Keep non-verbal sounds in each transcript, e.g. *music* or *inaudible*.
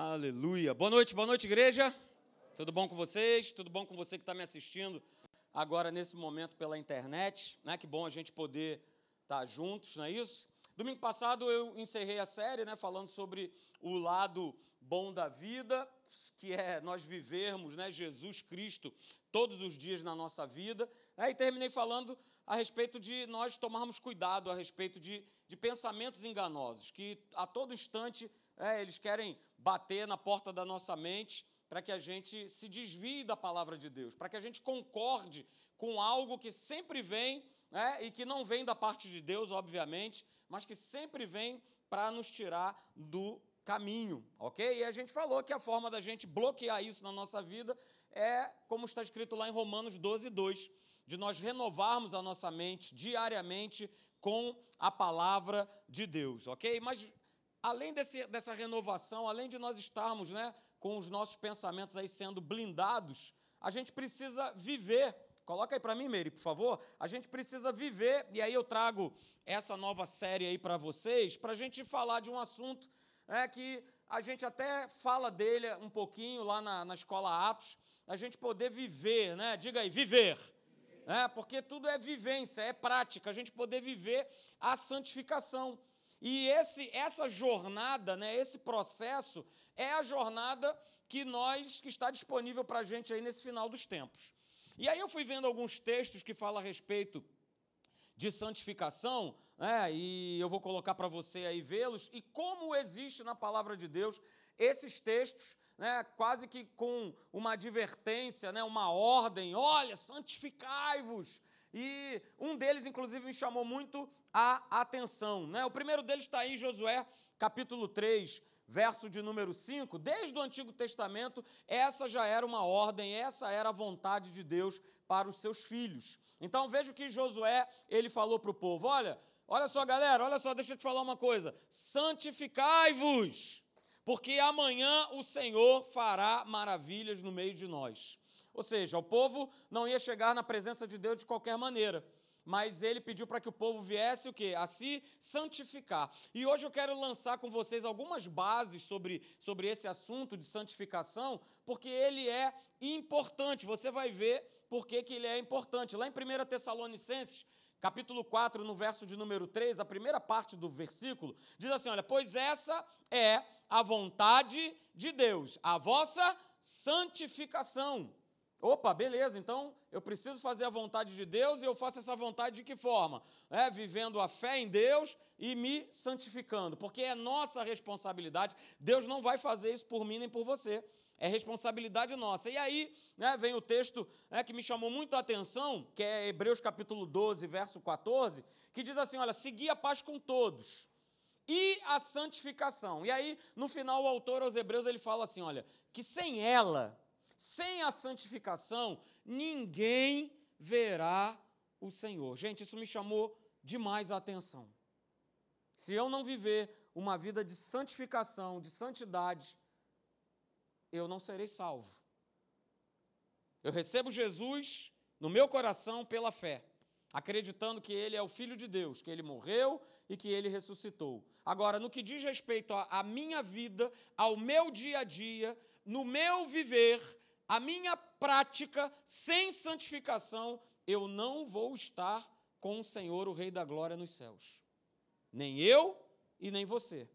Aleluia. Boa noite, boa noite, igreja. Tudo bom com vocês? Tudo bom com você que está me assistindo agora nesse momento pela internet? Né? Que bom a gente poder estar tá juntos, não é isso? Domingo passado eu encerrei a série, né, falando sobre o lado bom da vida, que é nós vivermos, né, Jesus Cristo todos os dias na nossa vida. Aí terminei falando a respeito de nós tomarmos cuidado a respeito de, de pensamentos enganosos, que a todo instante é, eles querem bater na porta da nossa mente para que a gente se desvie da palavra de Deus, para que a gente concorde com algo que sempre vem é, e que não vem da parte de Deus, obviamente, mas que sempre vem para nos tirar do caminho, ok? E a gente falou que a forma da gente bloquear isso na nossa vida é, como está escrito lá em Romanos 12, 2, de nós renovarmos a nossa mente diariamente com a palavra de Deus, ok? Mas além desse, dessa renovação, além de nós estarmos né, com os nossos pensamentos aí sendo blindados, a gente precisa viver. Coloca aí para mim, Meire, por favor. A gente precisa viver, e aí eu trago essa nova série aí para vocês, para a gente falar de um assunto é, que a gente até fala dele um pouquinho lá na, na escola Atos, a gente poder viver, né? Diga aí, viver. É, porque tudo é vivência, é prática, a gente poder viver a santificação. E esse, essa jornada, né, esse processo, é a jornada que nós que está disponível para a gente aí nesse final dos tempos. E aí eu fui vendo alguns textos que falam a respeito de santificação, né, e eu vou colocar para você aí vê-los, e como existe na palavra de Deus esses textos, né, quase que com uma advertência, né, uma ordem, olha, santificai-vos, e um deles, inclusive, me chamou muito a atenção. Né? O primeiro deles está em Josué, capítulo 3, verso de número 5. Desde o Antigo Testamento, essa já era uma ordem, essa era a vontade de Deus para os seus filhos. Então veja o que Josué ele falou para o povo: olha, olha só, galera, olha só, deixa eu te falar uma coisa: santificai-vos, porque amanhã o Senhor fará maravilhas no meio de nós. Ou seja, o povo não ia chegar na presença de Deus de qualquer maneira. Mas ele pediu para que o povo viesse o quê? A se santificar. E hoje eu quero lançar com vocês algumas bases sobre, sobre esse assunto de santificação, porque ele é importante. Você vai ver por que, que ele é importante. Lá em 1 Tessalonicenses, capítulo 4, no verso de número 3, a primeira parte do versículo, diz assim: olha, pois essa é a vontade de Deus, a vossa santificação Opa, beleza, então eu preciso fazer a vontade de Deus e eu faço essa vontade de que forma? É, vivendo a fé em Deus e me santificando, porque é nossa responsabilidade. Deus não vai fazer isso por mim nem por você, é responsabilidade nossa. E aí né, vem o texto né, que me chamou muito a atenção, que é Hebreus capítulo 12, verso 14, que diz assim: olha, segui a paz com todos e a santificação. E aí, no final, o autor aos Hebreus ele fala assim: olha, que sem ela sem a santificação, ninguém verá o Senhor. Gente, isso me chamou demais a atenção. Se eu não viver uma vida de santificação, de santidade, eu não serei salvo. Eu recebo Jesus no meu coração pela fé, acreditando que Ele é o Filho de Deus, que Ele morreu e que Ele ressuscitou. Agora, no que diz respeito à minha vida, ao meu dia a dia, no meu viver, a minha prática sem santificação, eu não vou estar com o Senhor, o Rei da Glória, nos céus. Nem eu e nem você.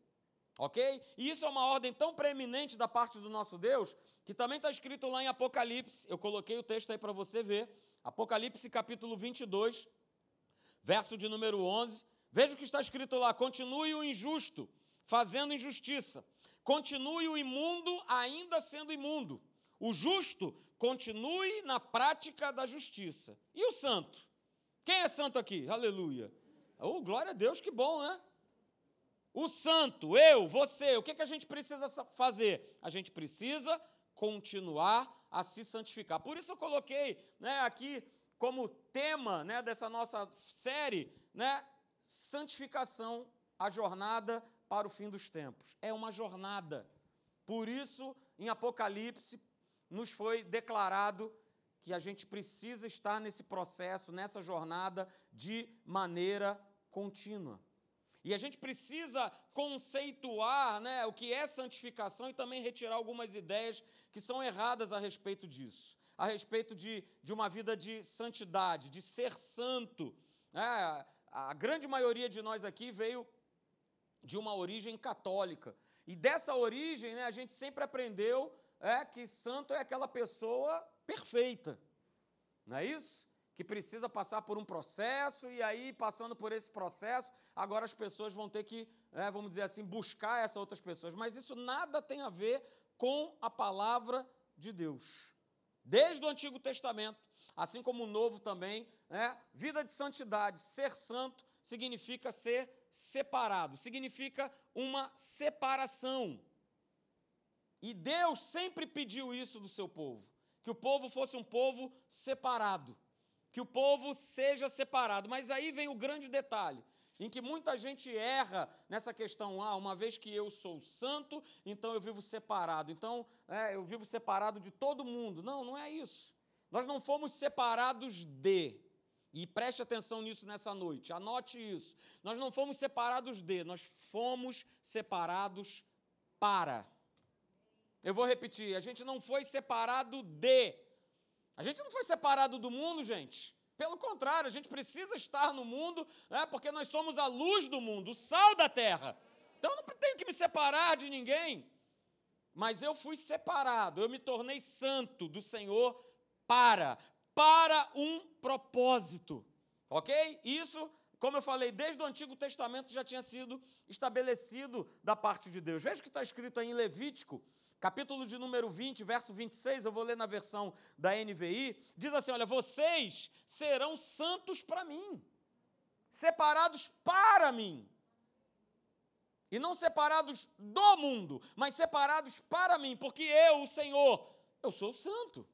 Ok? E isso é uma ordem tão preeminente da parte do nosso Deus, que também está escrito lá em Apocalipse. Eu coloquei o texto aí para você ver. Apocalipse capítulo 22, verso de número 11. Veja o que está escrito lá: continue o injusto, fazendo injustiça. Continue o imundo, ainda sendo imundo o justo continue na prática da justiça. E o santo? Quem é santo aqui? Aleluia. Oh, glória a Deus, que bom, né? O santo, eu, você, o que, que a gente precisa fazer? A gente precisa continuar a se santificar. Por isso eu coloquei né, aqui como tema né, dessa nossa série, né, santificação, a jornada para o fim dos tempos. É uma jornada. Por isso, em Apocalipse, nos foi declarado que a gente precisa estar nesse processo, nessa jornada de maneira contínua. E a gente precisa conceituar né, o que é santificação e também retirar algumas ideias que são erradas a respeito disso, a respeito de, de uma vida de santidade, de ser santo. É, a grande maioria de nós aqui veio de uma origem católica. E dessa origem, né, a gente sempre aprendeu é, que santo é aquela pessoa perfeita. Não é isso? que precisa passar por um processo, e aí, passando por esse processo, agora as pessoas vão ter que, é, vamos dizer assim, buscar essas outras pessoas. Mas isso nada tem a ver com a palavra de Deus. Desde o Antigo Testamento, assim como o Novo também, né, vida de santidade, ser santo, significa ser separado, significa uma separação. E Deus sempre pediu isso do seu povo, que o povo fosse um povo separado que o povo seja separado. Mas aí vem o grande detalhe, em que muita gente erra nessa questão, ah, uma vez que eu sou santo, então eu vivo separado, então é, eu vivo separado de todo mundo. Não, não é isso. Nós não fomos separados de, e preste atenção nisso nessa noite, anote isso. Nós não fomos separados de, nós fomos separados para. Eu vou repetir, a gente não foi separado de, a gente não foi separado do mundo, gente. Pelo contrário, a gente precisa estar no mundo, né, porque nós somos a luz do mundo, o sal da terra. Então eu não tenho que me separar de ninguém. Mas eu fui separado, eu me tornei santo do Senhor para, para um propósito. Ok? Isso, como eu falei, desde o Antigo Testamento já tinha sido estabelecido da parte de Deus. Veja o que está escrito aí em Levítico, capítulo de número 20, verso 26, eu vou ler na versão da NVI, diz assim: Olha, vocês serão santos para mim, separados para mim. E não separados do mundo, mas separados para mim, porque eu, o Senhor, eu sou santo.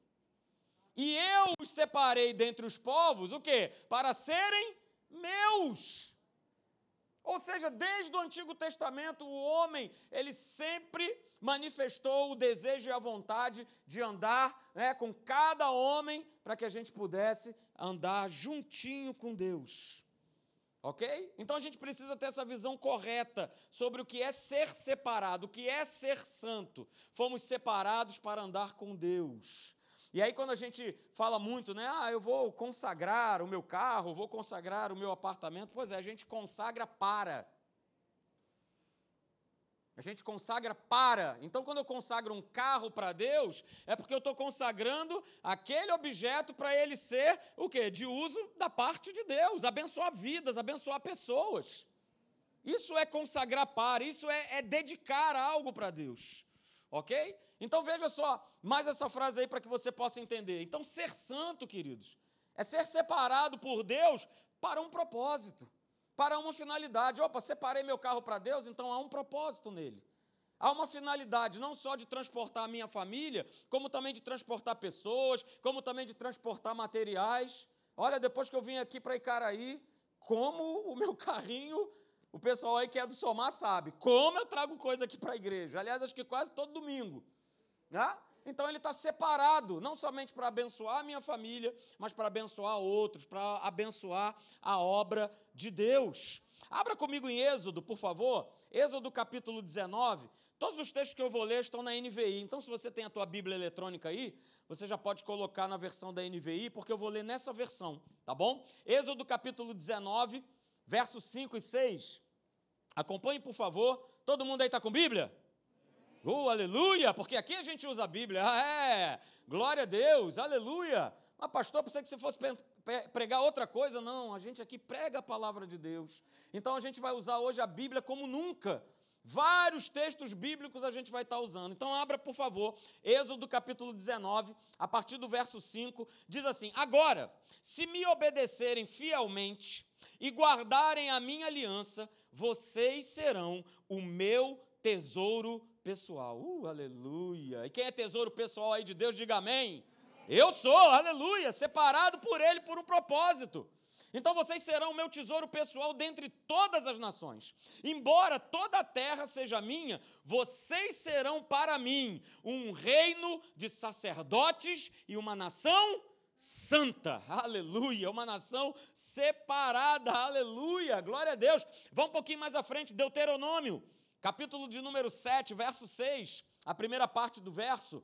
E eu os separei dentre os povos, o quê? Para serem meus. Ou seja, desde o Antigo Testamento, o homem, ele sempre manifestou o desejo e a vontade de andar né, com cada homem para que a gente pudesse andar juntinho com Deus. Ok? Então a gente precisa ter essa visão correta sobre o que é ser separado, o que é ser santo. Fomos separados para andar com Deus. E aí, quando a gente fala muito, né? Ah, eu vou consagrar o meu carro, vou consagrar o meu apartamento. Pois é, a gente consagra para. A gente consagra para. Então, quando eu consagro um carro para Deus, é porque eu estou consagrando aquele objeto para ele ser o quê? De uso da parte de Deus, abençoar vidas, abençoar pessoas. Isso é consagrar para, isso é, é dedicar algo para Deus. Ok? Então veja só, mais essa frase aí para que você possa entender. Então, ser santo, queridos, é ser separado por Deus para um propósito, para uma finalidade. Opa, separei meu carro para Deus, então há um propósito nele. Há uma finalidade não só de transportar a minha família, como também de transportar pessoas, como também de transportar materiais. Olha, depois que eu vim aqui para Icaraí, como o meu *laughs* carrinho, o pessoal aí que é do Somar sabe, como eu trago coisa aqui para a igreja. Aliás, acho que quase todo domingo. Né? Então ele está separado, não somente para abençoar a minha família, mas para abençoar outros, para abençoar a obra de Deus. Abra comigo em Êxodo, por favor. Êxodo capítulo 19. Todos os textos que eu vou ler estão na NVI. Então, se você tem a tua Bíblia eletrônica aí, você já pode colocar na versão da NVI, porque eu vou ler nessa versão, tá bom? Êxodo capítulo 19, versos 5 e 6. Acompanhe, por favor. Todo mundo aí está com Bíblia? Oh, aleluia! Porque aqui a gente usa a Bíblia. Ah, é! Glória a Deus, aleluia! Mas, pastor, pensei que você fosse pregar outra coisa. Não, a gente aqui prega a palavra de Deus. Então a gente vai usar hoje a Bíblia como nunca. Vários textos bíblicos a gente vai estar usando. Então, abra, por favor, Êxodo capítulo 19, a partir do verso 5, diz assim: Agora, se me obedecerem fielmente e guardarem a minha aliança, vocês serão o meu tesouro pessoal. Uh, aleluia. E quem é tesouro pessoal aí de Deus, diga amém. Eu sou, aleluia, separado por Ele por um propósito. Então vocês serão meu tesouro pessoal dentre todas as nações. Embora toda a terra seja minha, vocês serão para mim um reino de sacerdotes e uma nação santa, aleluia, uma nação separada, aleluia, glória a Deus. Vamos um pouquinho mais à frente, Deuteronômio, capítulo de número 7, verso 6, a primeira parte do verso.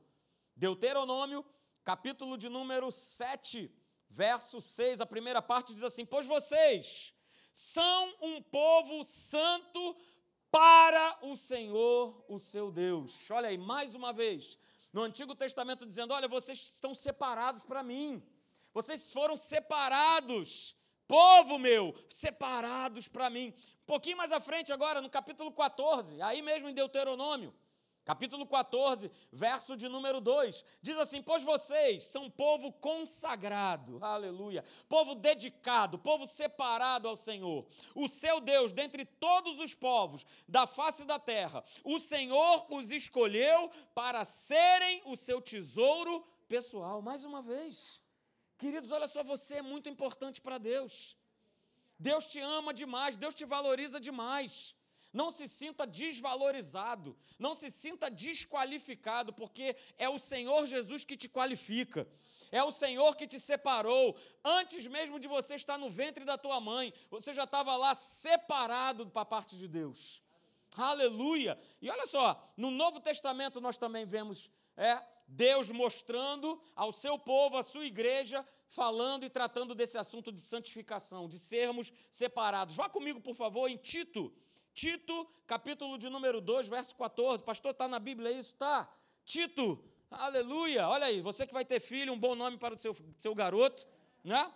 Deuteronômio, capítulo de número 7, verso 6, a primeira parte diz assim: Pois vocês são um povo santo para o Senhor, o seu Deus. Olha aí, mais uma vez, no Antigo Testamento dizendo: Olha, vocês estão separados para mim, vocês foram separados, povo meu, separados para mim. Um pouquinho mais à frente, agora, no capítulo 14, aí mesmo em Deuteronômio capítulo 14, verso de número 2, diz assim: Pois vocês são povo consagrado, aleluia, povo dedicado, povo separado ao Senhor, o seu Deus, dentre todos os povos da face da terra, o Senhor os escolheu para serem o seu tesouro pessoal. Mais uma vez, queridos, olha só, você é muito importante para Deus. Deus te ama demais, Deus te valoriza demais. Não se sinta desvalorizado, não se sinta desqualificado, porque é o Senhor Jesus que te qualifica. É o Senhor que te separou. Antes mesmo de você estar no ventre da tua mãe, você já estava lá separado para a parte de Deus. Aleluia! E olha só, no Novo Testamento nós também vemos é, Deus mostrando ao seu povo, à sua igreja, falando e tratando desse assunto de santificação, de sermos separados. Vá comigo, por favor, em Tito Tito, capítulo de número 2, verso 14. Pastor, está na Bíblia isso? Tá. Tito, aleluia. Olha aí, você que vai ter filho, um bom nome para o seu, seu garoto, né?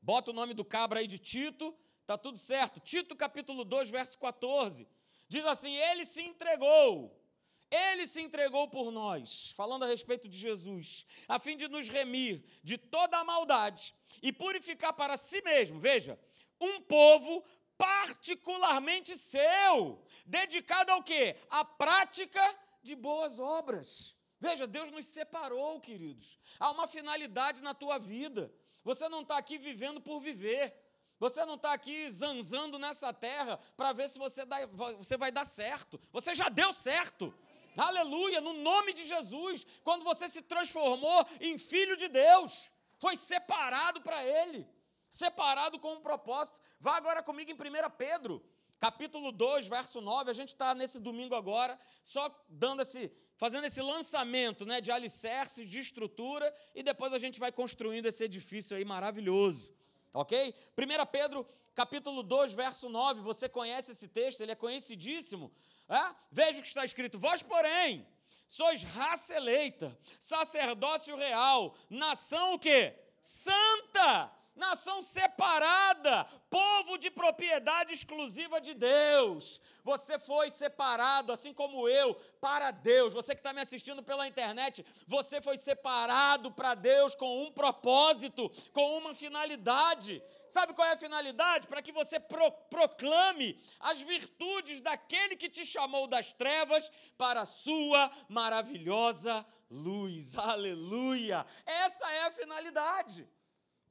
Bota o nome do cabra aí de Tito, tá tudo certo. Tito, capítulo 2, verso 14. Diz assim: Ele se entregou. Ele se entregou por nós, falando a respeito de Jesus, a fim de nos remir de toda a maldade e purificar para si mesmo, veja, um povo particularmente seu, dedicado ao quê? À prática de boas obras. Veja, Deus nos separou, queridos. Há uma finalidade na tua vida. Você não está aqui vivendo por viver. Você não está aqui zanzando nessa terra para ver se você, dá, você vai dar certo. Você já deu certo. Aleluia, no nome de Jesus. Quando você se transformou em filho de Deus, foi separado para Ele separado com um propósito. Vá agora comigo em 1 Pedro, capítulo 2, verso 9. A gente está nesse domingo agora, só dando esse, fazendo esse lançamento né, de alicerces, de estrutura, e depois a gente vai construindo esse edifício aí maravilhoso. Ok? 1 Pedro, capítulo 2, verso 9. Você conhece esse texto, ele é conhecidíssimo. É? Veja o que está escrito: Vós, porém, sois raça eleita, sacerdócio real, nação o quê? Santa nação separada, povo de propriedade exclusiva de Deus. Você foi separado, assim como eu, para Deus. Você que está me assistindo pela internet, você foi separado para Deus com um propósito, com uma finalidade. Sabe qual é a finalidade? Para que você pro, proclame as virtudes daquele que te chamou das trevas para a sua maravilhosa luz. Aleluia! Essa é a finalidade.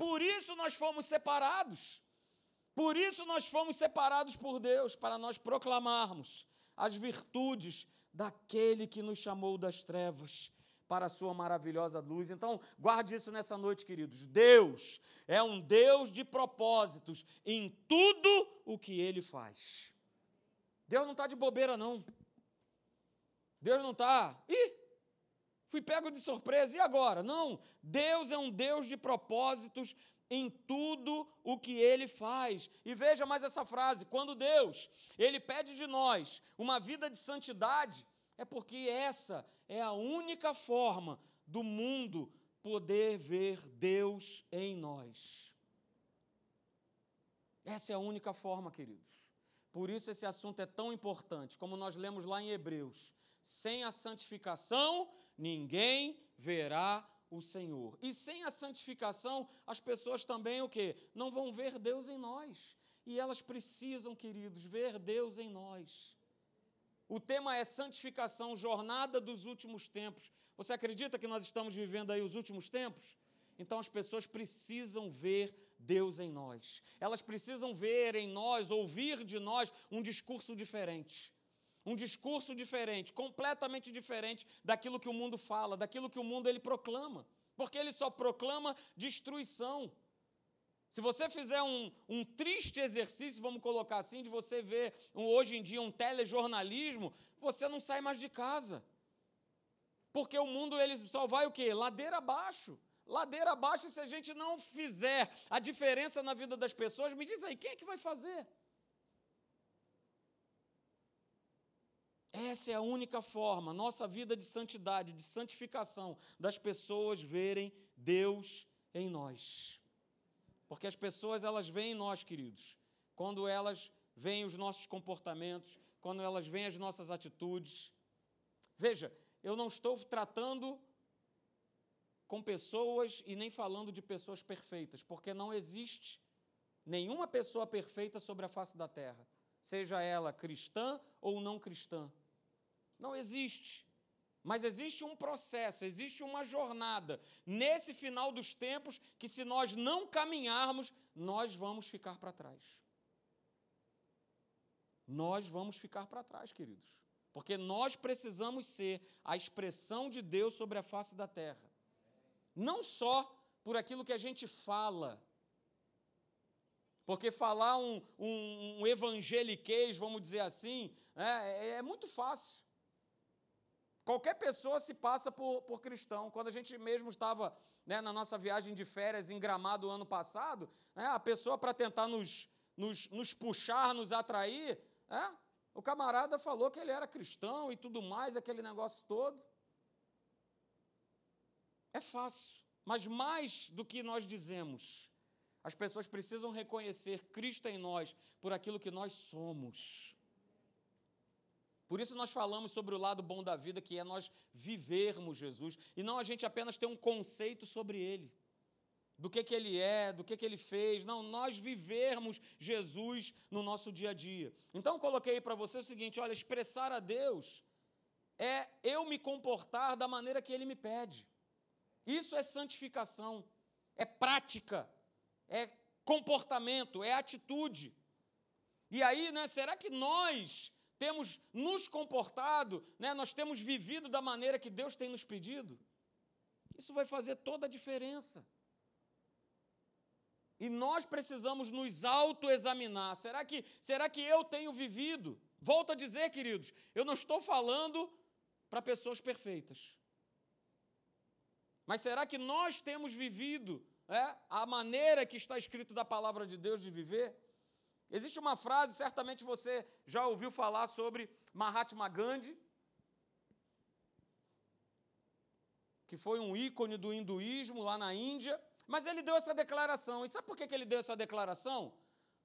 Por isso nós fomos separados. Por isso nós fomos separados por Deus, para nós proclamarmos as virtudes daquele que nos chamou das trevas para a sua maravilhosa luz. Então, guarde isso nessa noite, queridos. Deus é um Deus de propósitos em tudo o que ele faz. Deus não está de bobeira, não. Deus não está. Ih, fui pego de surpresa, e agora? Não, Deus é um Deus de propósitos em tudo o que ele faz. E veja mais essa frase: quando Deus, ele pede de nós uma vida de santidade, é porque essa é a única forma do mundo poder ver Deus em nós. Essa é a única forma, queridos. Por isso esse assunto é tão importante, como nós lemos lá em Hebreus. Sem a santificação, ninguém verá o Senhor. E sem a santificação, as pessoas também o quê? Não vão ver Deus em nós. E elas precisam, queridos, ver Deus em nós. O tema é santificação, jornada dos últimos tempos. Você acredita que nós estamos vivendo aí os últimos tempos? Então as pessoas precisam ver Deus em nós. Elas precisam ver em nós, ouvir de nós um discurso diferente um discurso diferente, completamente diferente daquilo que o mundo fala, daquilo que o mundo ele proclama. porque ele só proclama destruição. Se você fizer um, um, triste exercício, vamos colocar assim, de você ver um, hoje em dia um telejornalismo, você não sai mais de casa. Porque o mundo ele só vai o quê? Ladeira abaixo. Ladeira abaixo, se a gente não fizer a diferença na vida das pessoas, me diz aí, quem é que vai fazer? Essa é a única forma, nossa vida de santidade, de santificação, das pessoas verem Deus em nós. Porque as pessoas, elas veem em nós, queridos, quando elas veem os nossos comportamentos, quando elas veem as nossas atitudes. Veja, eu não estou tratando com pessoas e nem falando de pessoas perfeitas, porque não existe nenhuma pessoa perfeita sobre a face da terra, seja ela cristã ou não cristã. Não existe. Mas existe um processo, existe uma jornada nesse final dos tempos que, se nós não caminharmos, nós vamos ficar para trás. Nós vamos ficar para trás, queridos. Porque nós precisamos ser a expressão de Deus sobre a face da terra. Não só por aquilo que a gente fala, porque falar um, um, um evangeliquez, vamos dizer assim, é, é, é muito fácil. Qualquer pessoa se passa por, por cristão. Quando a gente mesmo estava né, na nossa viagem de férias em Gramado ano passado, né, a pessoa, para tentar nos, nos, nos, puxar, nos atrair, é, o camarada falou que ele era cristão e tudo mais, aquele negócio todo. É fácil, mas mais do que nós dizemos, as pessoas precisam reconhecer Cristo em nós por aquilo que nós somos. Por isso nós falamos sobre o lado bom da vida, que é nós vivermos Jesus, e não a gente apenas ter um conceito sobre ele, do que, que ele é, do que, que ele fez, não, nós vivermos Jesus no nosso dia a dia. Então coloquei para você o seguinte: olha, expressar a Deus é eu me comportar da maneira que ele me pede. Isso é santificação, é prática, é comportamento, é atitude. E aí, né, será que nós temos nos comportado, né, nós temos vivido da maneira que Deus tem nos pedido, isso vai fazer toda a diferença. E nós precisamos nos autoexaminar. Será que, será que eu tenho vivido? Volto a dizer, queridos, eu não estou falando para pessoas perfeitas. Mas será que nós temos vivido é, a maneira que está escrito da palavra de Deus de viver? Existe uma frase, certamente você já ouviu falar sobre Mahatma Gandhi, que foi um ícone do hinduísmo lá na Índia, mas ele deu essa declaração. E sabe por que ele deu essa declaração?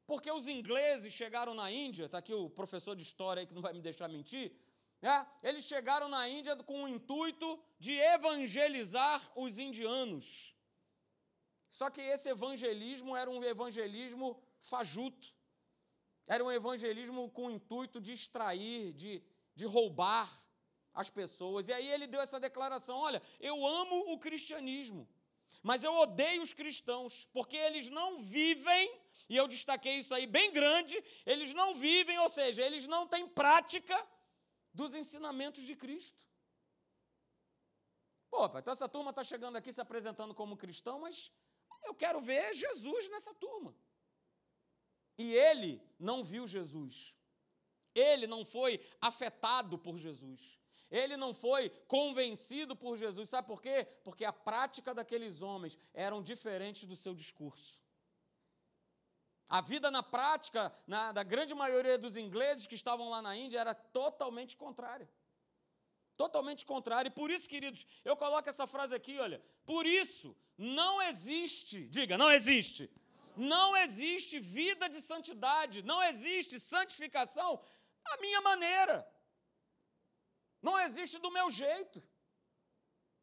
Porque os ingleses chegaram na Índia, está aqui o professor de história aí que não vai me deixar mentir, é, eles chegaram na Índia com o intuito de evangelizar os indianos. Só que esse evangelismo era um evangelismo fajuto. Era um evangelismo com o intuito de extrair, de, de roubar as pessoas. E aí ele deu essa declaração: olha, eu amo o cristianismo, mas eu odeio os cristãos, porque eles não vivem, e eu destaquei isso aí bem grande, eles não vivem, ou seja, eles não têm prática dos ensinamentos de Cristo. Pô, então essa turma está chegando aqui se apresentando como cristão, mas eu quero ver Jesus nessa turma. E ele não viu Jesus. Ele não foi afetado por Jesus. Ele não foi convencido por Jesus. Sabe por quê? Porque a prática daqueles homens eram diferentes do seu discurso. A vida na prática, na, da grande maioria dos ingleses que estavam lá na Índia, era totalmente contrária. Totalmente contrária. E por isso, queridos, eu coloco essa frase aqui, olha. Por isso, não existe, diga, não existe não existe vida de santidade, não existe santificação à minha maneira. Não existe do meu jeito.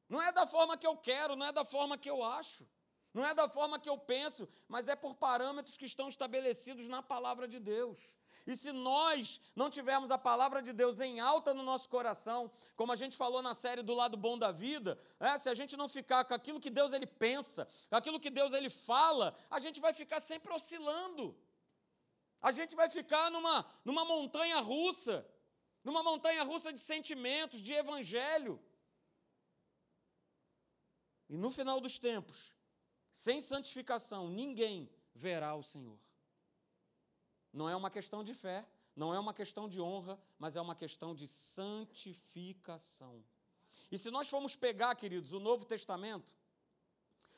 Não é da forma que eu quero, não é da forma que eu acho, não é da forma que eu penso, mas é por parâmetros que estão estabelecidos na palavra de Deus. E se nós não tivermos a palavra de Deus em alta no nosso coração, como a gente falou na série do lado bom da vida, é, se a gente não ficar com aquilo que Deus ele pensa, com aquilo que Deus ele fala, a gente vai ficar sempre oscilando. A gente vai ficar numa, numa montanha russa, numa montanha russa de sentimentos, de evangelho. E no final dos tempos, sem santificação, ninguém verá o Senhor. Não é uma questão de fé, não é uma questão de honra, mas é uma questão de santificação. E se nós formos pegar, queridos, o Novo Testamento,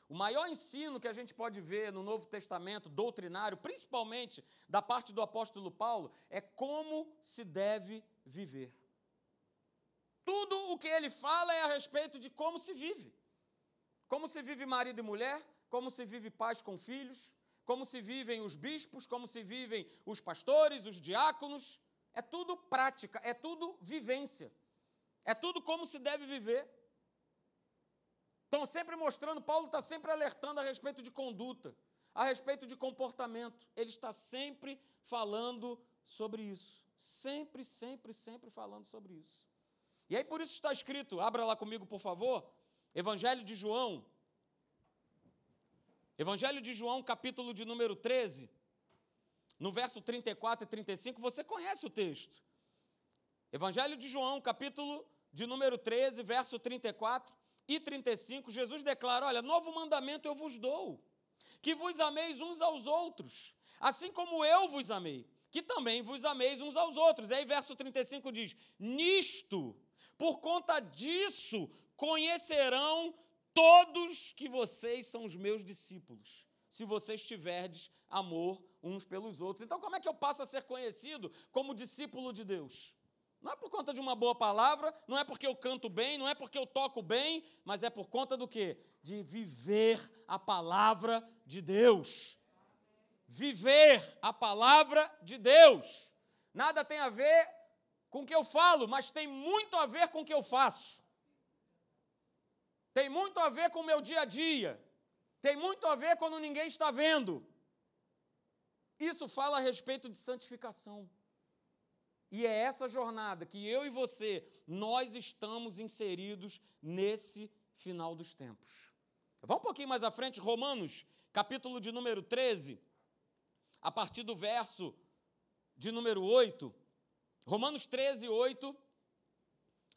o maior ensino que a gente pode ver no Novo Testamento, doutrinário, principalmente da parte do apóstolo Paulo, é como se deve viver. Tudo o que ele fala é a respeito de como se vive. Como se vive marido e mulher, como se vive pais com filhos, como se vivem os bispos, como se vivem os pastores, os diáconos. É tudo prática, é tudo vivência. É tudo como se deve viver. Estão sempre mostrando, Paulo está sempre alertando a respeito de conduta, a respeito de comportamento. Ele está sempre falando sobre isso. Sempre, sempre, sempre falando sobre isso. E aí por isso está escrito, abra lá comigo, por favor, Evangelho de João. Evangelho de João, capítulo de número 13, no verso 34 e 35, você conhece o texto. Evangelho de João, capítulo de número 13, verso 34 e 35, Jesus declara: Olha, novo mandamento eu vos dou, que vos ameis uns aos outros, assim como eu vos amei, que também vos ameis uns aos outros. E aí, verso 35 diz: Nisto por conta disso, conhecerão todos que vocês são os meus discípulos, se vocês tiverdes amor uns pelos outros. Então, como é que eu passo a ser conhecido como discípulo de Deus? Não é por conta de uma boa palavra, não é porque eu canto bem, não é porque eu toco bem, mas é por conta do quê? De viver a palavra de Deus. Viver a palavra de Deus. Nada tem a ver com o que eu falo, mas tem muito a ver com o que eu faço. Tem muito a ver com o meu dia a dia. Tem muito a ver quando ninguém está vendo. Isso fala a respeito de santificação. E é essa jornada que eu e você, nós estamos inseridos nesse final dos tempos. Vamos um pouquinho mais à frente, Romanos, capítulo de número 13, a partir do verso de número 8. Romanos 13, 8.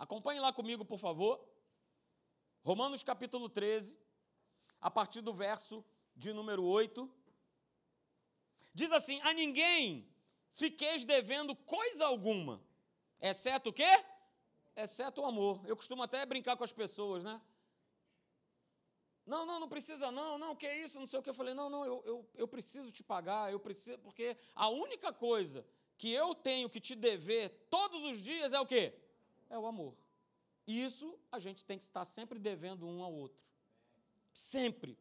Acompanhe lá comigo, por favor. Romanos capítulo 13, a partir do verso de número 8. Diz assim: A ninguém fiqueis devendo coisa alguma, exceto o quê? Exceto o amor. Eu costumo até brincar com as pessoas, né? Não, não, não precisa não, não, que é isso, não sei o que. Eu falei, não, não, eu, eu, eu preciso te pagar, eu preciso, porque a única coisa que eu tenho que te dever todos os dias é o quê? É o amor. Isso a gente tem que estar sempre devendo um ao outro. Sempre.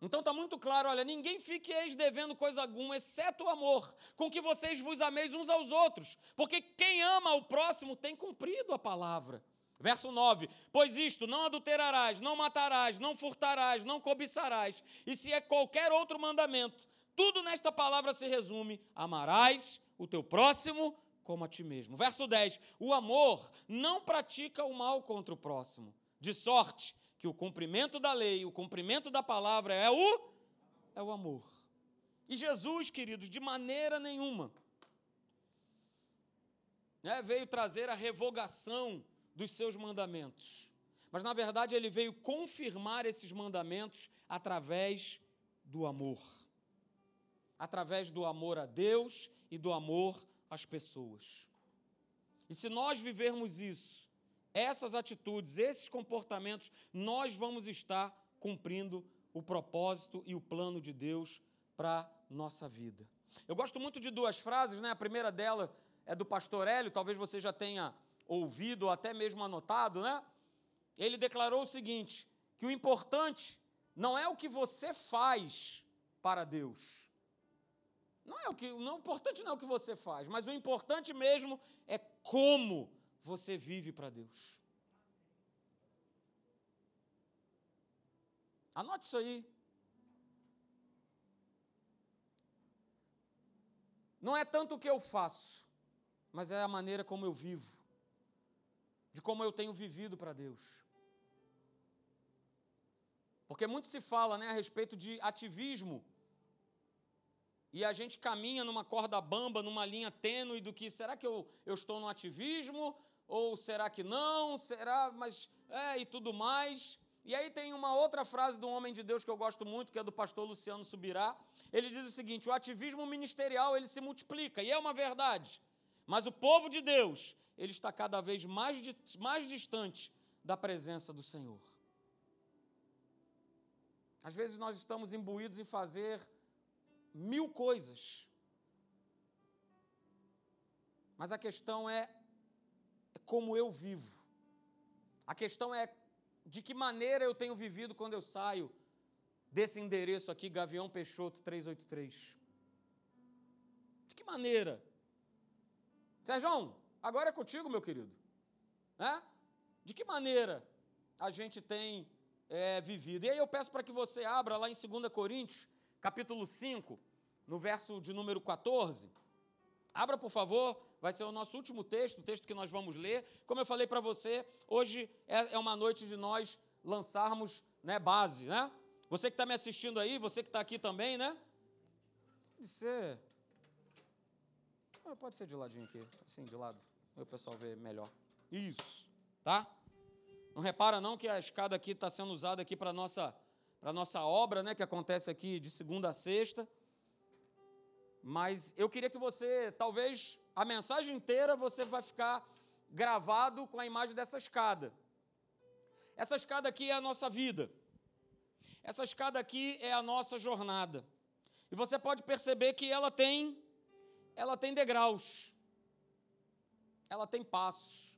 Então está muito claro, olha, ninguém fique ex devendo coisa alguma, exceto o amor, com que vocês vos ameis uns aos outros, porque quem ama o próximo tem cumprido a palavra. Verso 9: Pois isto, não adulterarás, não matarás, não furtarás, não cobiçarás, e se é qualquer outro mandamento, tudo nesta palavra se resume: amarás o teu próximo como a ti mesmo. Verso 10: O amor não pratica o mal contra o próximo, de sorte que o cumprimento da lei, o cumprimento da palavra é o é o amor. E Jesus, queridos, de maneira nenhuma né, veio trazer a revogação dos seus mandamentos. Mas, na verdade, ele veio confirmar esses mandamentos através do amor através do amor a Deus e do amor às pessoas. E se nós vivermos isso, essas atitudes, esses comportamentos, nós vamos estar cumprindo o propósito e o plano de Deus para nossa vida. Eu gosto muito de duas frases, né? A primeira dela é do pastor Hélio, talvez você já tenha ouvido ou até mesmo anotado, né? Ele declarou o seguinte: que o importante não é o que você faz para Deus, não é o que, não, o importante não é o que você faz, mas o importante mesmo é como você vive para Deus. Anote isso aí. Não é tanto o que eu faço, mas é a maneira como eu vivo, de como eu tenho vivido para Deus. Porque muito se fala né, a respeito de ativismo e a gente caminha numa corda bamba, numa linha tênue do que será que eu, eu estou no ativismo ou será que não? Será, mas é e tudo mais. E aí tem uma outra frase um homem de Deus que eu gosto muito, que é do pastor Luciano Subirá. Ele diz o seguinte: o ativismo ministerial ele se multiplica, e é uma verdade. Mas o povo de Deus, ele está cada vez mais, mais distante da presença do Senhor. Às vezes nós estamos imbuídos em fazer mil coisas. Mas a questão é, é como eu vivo. A questão é de que maneira eu tenho vivido quando eu saio desse endereço aqui, Gavião Peixoto 383. De que maneira? Sérgio, agora é contigo, meu querido. Né? De que maneira a gente tem é, vivido? E aí eu peço para que você abra lá em 2 Coríntios, capítulo 5, no verso de número 14. Abra, por favor, vai ser o nosso último texto, o texto que nós vamos ler. Como eu falei para você, hoje é, é uma noite de nós lançarmos né, base, né? Você que está me assistindo aí, você que está aqui também, né? Pode ser. Pode ser de ladinho aqui, assim, de lado. O pessoal vê melhor. Isso, tá? Não repara não que a escada aqui está sendo usada aqui para nossa para nossa obra, né, que acontece aqui de segunda a sexta. Mas eu queria que você, talvez a mensagem inteira você vai ficar gravado com a imagem dessa escada. Essa escada aqui é a nossa vida. Essa escada aqui é a nossa jornada. E você pode perceber que ela tem ela tem degraus. Ela tem passos.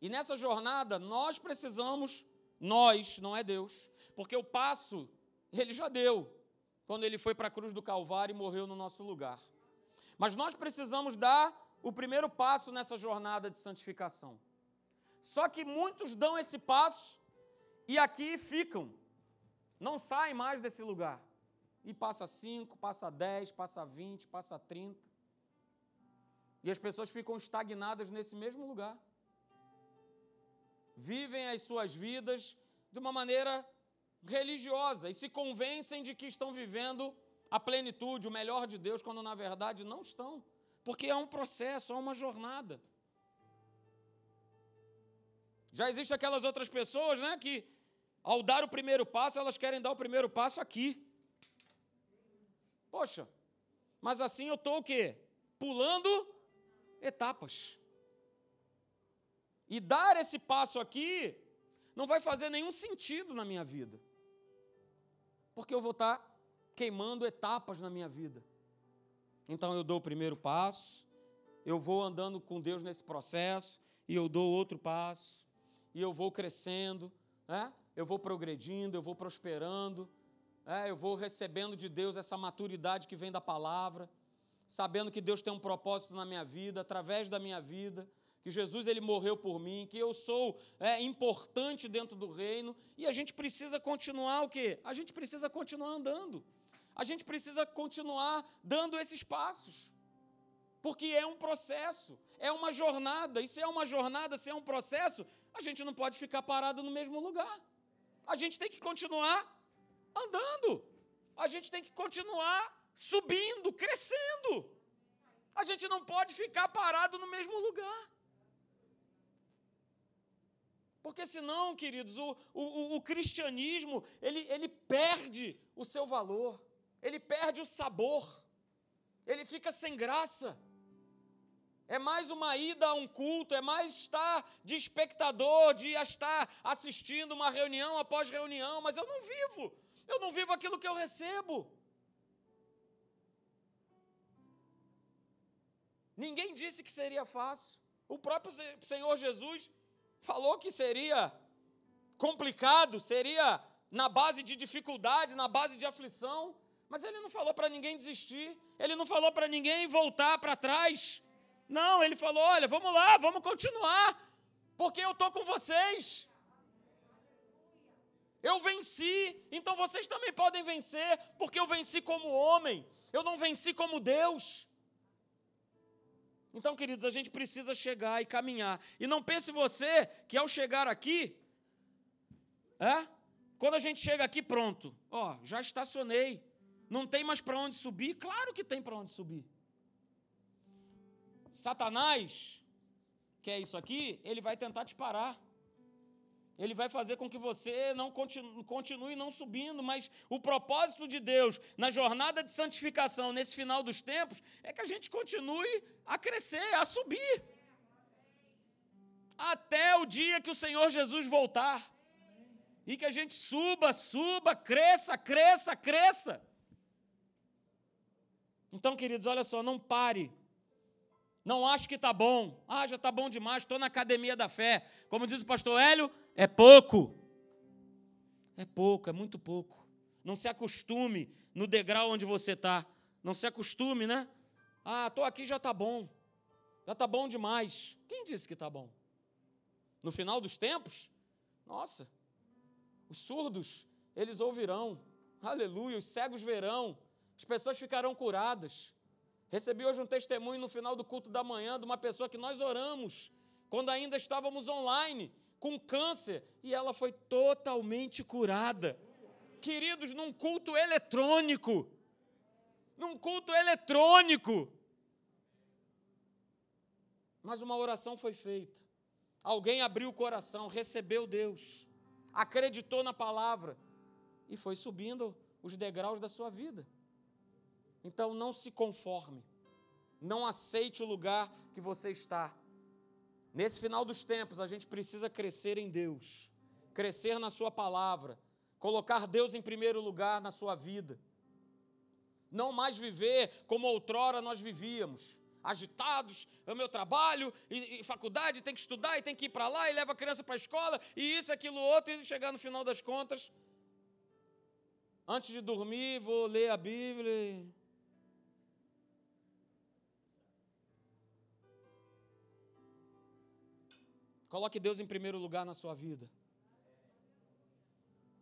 E nessa jornada nós precisamos nós, não é Deus, porque o passo ele já deu quando ele foi para a cruz do Calvário e morreu no nosso lugar. Mas nós precisamos dar o primeiro passo nessa jornada de santificação. Só que muitos dão esse passo e aqui ficam, não saem mais desse lugar. E passa 5, passa 10, passa 20, passa 30. E as pessoas ficam estagnadas nesse mesmo lugar. Vivem as suas vidas de uma maneira religiosa e se convencem de que estão vivendo a plenitude, o melhor de Deus, quando na verdade não estão, porque é um processo, é uma jornada. Já existem aquelas outras pessoas, né, que ao dar o primeiro passo, elas querem dar o primeiro passo aqui. Poxa, mas assim eu estou o quê? Pulando etapas. E dar esse passo aqui não vai fazer nenhum sentido na minha vida. Porque eu vou estar tá queimando etapas na minha vida. Então eu dou o primeiro passo, eu vou andando com Deus nesse processo, e eu dou outro passo, e eu vou crescendo, né? eu vou progredindo, eu vou prosperando, né? eu vou recebendo de Deus essa maturidade que vem da palavra, sabendo que Deus tem um propósito na minha vida, através da minha vida, que Jesus ele morreu por mim, que eu sou é, importante dentro do reino, e a gente precisa continuar o quê? A gente precisa continuar andando a gente precisa continuar dando esses passos. Porque é um processo, é uma jornada, e se é uma jornada, se é um processo, a gente não pode ficar parado no mesmo lugar. A gente tem que continuar andando. A gente tem que continuar subindo, crescendo. A gente não pode ficar parado no mesmo lugar. Porque senão, queridos, o, o, o cristianismo, ele, ele perde o seu valor ele perde o sabor, ele fica sem graça. É mais uma ida a um culto, é mais estar de espectador, de estar assistindo uma reunião após reunião, mas eu não vivo, eu não vivo aquilo que eu recebo. Ninguém disse que seria fácil. O próprio Senhor Jesus falou que seria complicado, seria na base de dificuldade, na base de aflição. Mas ele não falou para ninguém desistir, ele não falou para ninguém voltar para trás. Não, ele falou: olha, vamos lá, vamos continuar, porque eu estou com vocês. Eu venci, então vocês também podem vencer, porque eu venci como homem, eu não venci como Deus. Então, queridos, a gente precisa chegar e caminhar. E não pense você que ao chegar aqui, é? Quando a gente chega aqui, pronto, ó, já estacionei, não tem mais para onde subir? Claro que tem para onde subir. Satanás, que é isso aqui, ele vai tentar te parar. Ele vai fazer com que você não continue, continue não subindo, mas o propósito de Deus na jornada de santificação, nesse final dos tempos, é que a gente continue a crescer, a subir. Até o dia que o Senhor Jesus voltar. E que a gente suba, suba, cresça, cresça, cresça. Então, queridos, olha só, não pare. Não acho que está bom. Ah, já está bom demais, estou na academia da fé. Como diz o pastor Hélio, é pouco. É pouco, é muito pouco. Não se acostume no degrau onde você está. Não se acostume, né? Ah, estou aqui já está bom. Já está bom demais. Quem disse que está bom? No final dos tempos? Nossa, os surdos, eles ouvirão. Aleluia, os cegos verão. As pessoas ficarão curadas. Recebi hoje um testemunho no final do culto da manhã de uma pessoa que nós oramos, quando ainda estávamos online, com câncer, e ela foi totalmente curada. Queridos, num culto eletrônico. Num culto eletrônico. Mas uma oração foi feita. Alguém abriu o coração, recebeu Deus, acreditou na palavra e foi subindo os degraus da sua vida. Então não se conforme, não aceite o lugar que você está. Nesse final dos tempos, a gente precisa crescer em Deus, crescer na Sua palavra, colocar Deus em primeiro lugar na sua vida. Não mais viver como outrora nós vivíamos, agitados, é o meu trabalho, e, e, faculdade, tem que estudar, e tem que ir para lá, e leva a criança para a escola, e isso, aquilo, outro, e chegar no final das contas, antes de dormir, vou ler a Bíblia. Coloque Deus em primeiro lugar na sua vida.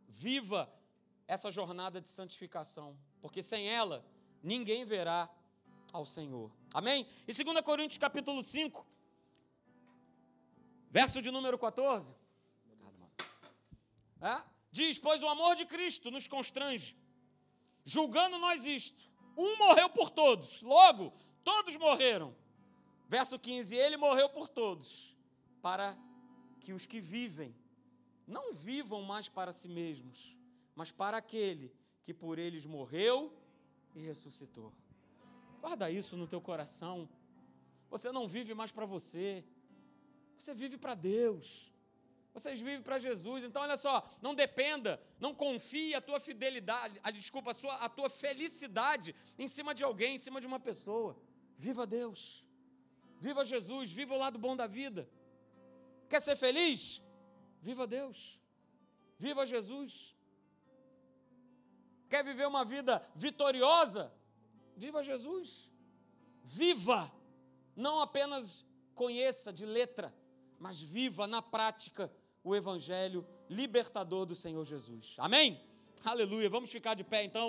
Viva essa jornada de santificação, porque sem ela ninguém verá ao Senhor. Amém? E 2 Coríntios capítulo 5, verso de número 14. É? Diz: Pois o amor de Cristo nos constrange, julgando nós isto. Um morreu por todos, logo, todos morreram. Verso 15: Ele morreu por todos, para que os que vivem não vivam mais para si mesmos, mas para aquele que por eles morreu e ressuscitou. Guarda isso no teu coração. Você não vive mais para você. Você vive para Deus. Vocês vivem para Jesus. Então, olha só, não dependa, não confie a tua fidelidade, a, desculpa, a, sua, a tua felicidade em cima de alguém, em cima de uma pessoa. Viva Deus. Viva Jesus, viva o lado bom da vida. Quer ser feliz? Viva Deus. Viva Jesus. Quer viver uma vida vitoriosa? Viva Jesus. Viva. Não apenas conheça de letra, mas viva na prática o evangelho libertador do Senhor Jesus. Amém? Aleluia. Vamos ficar de pé então.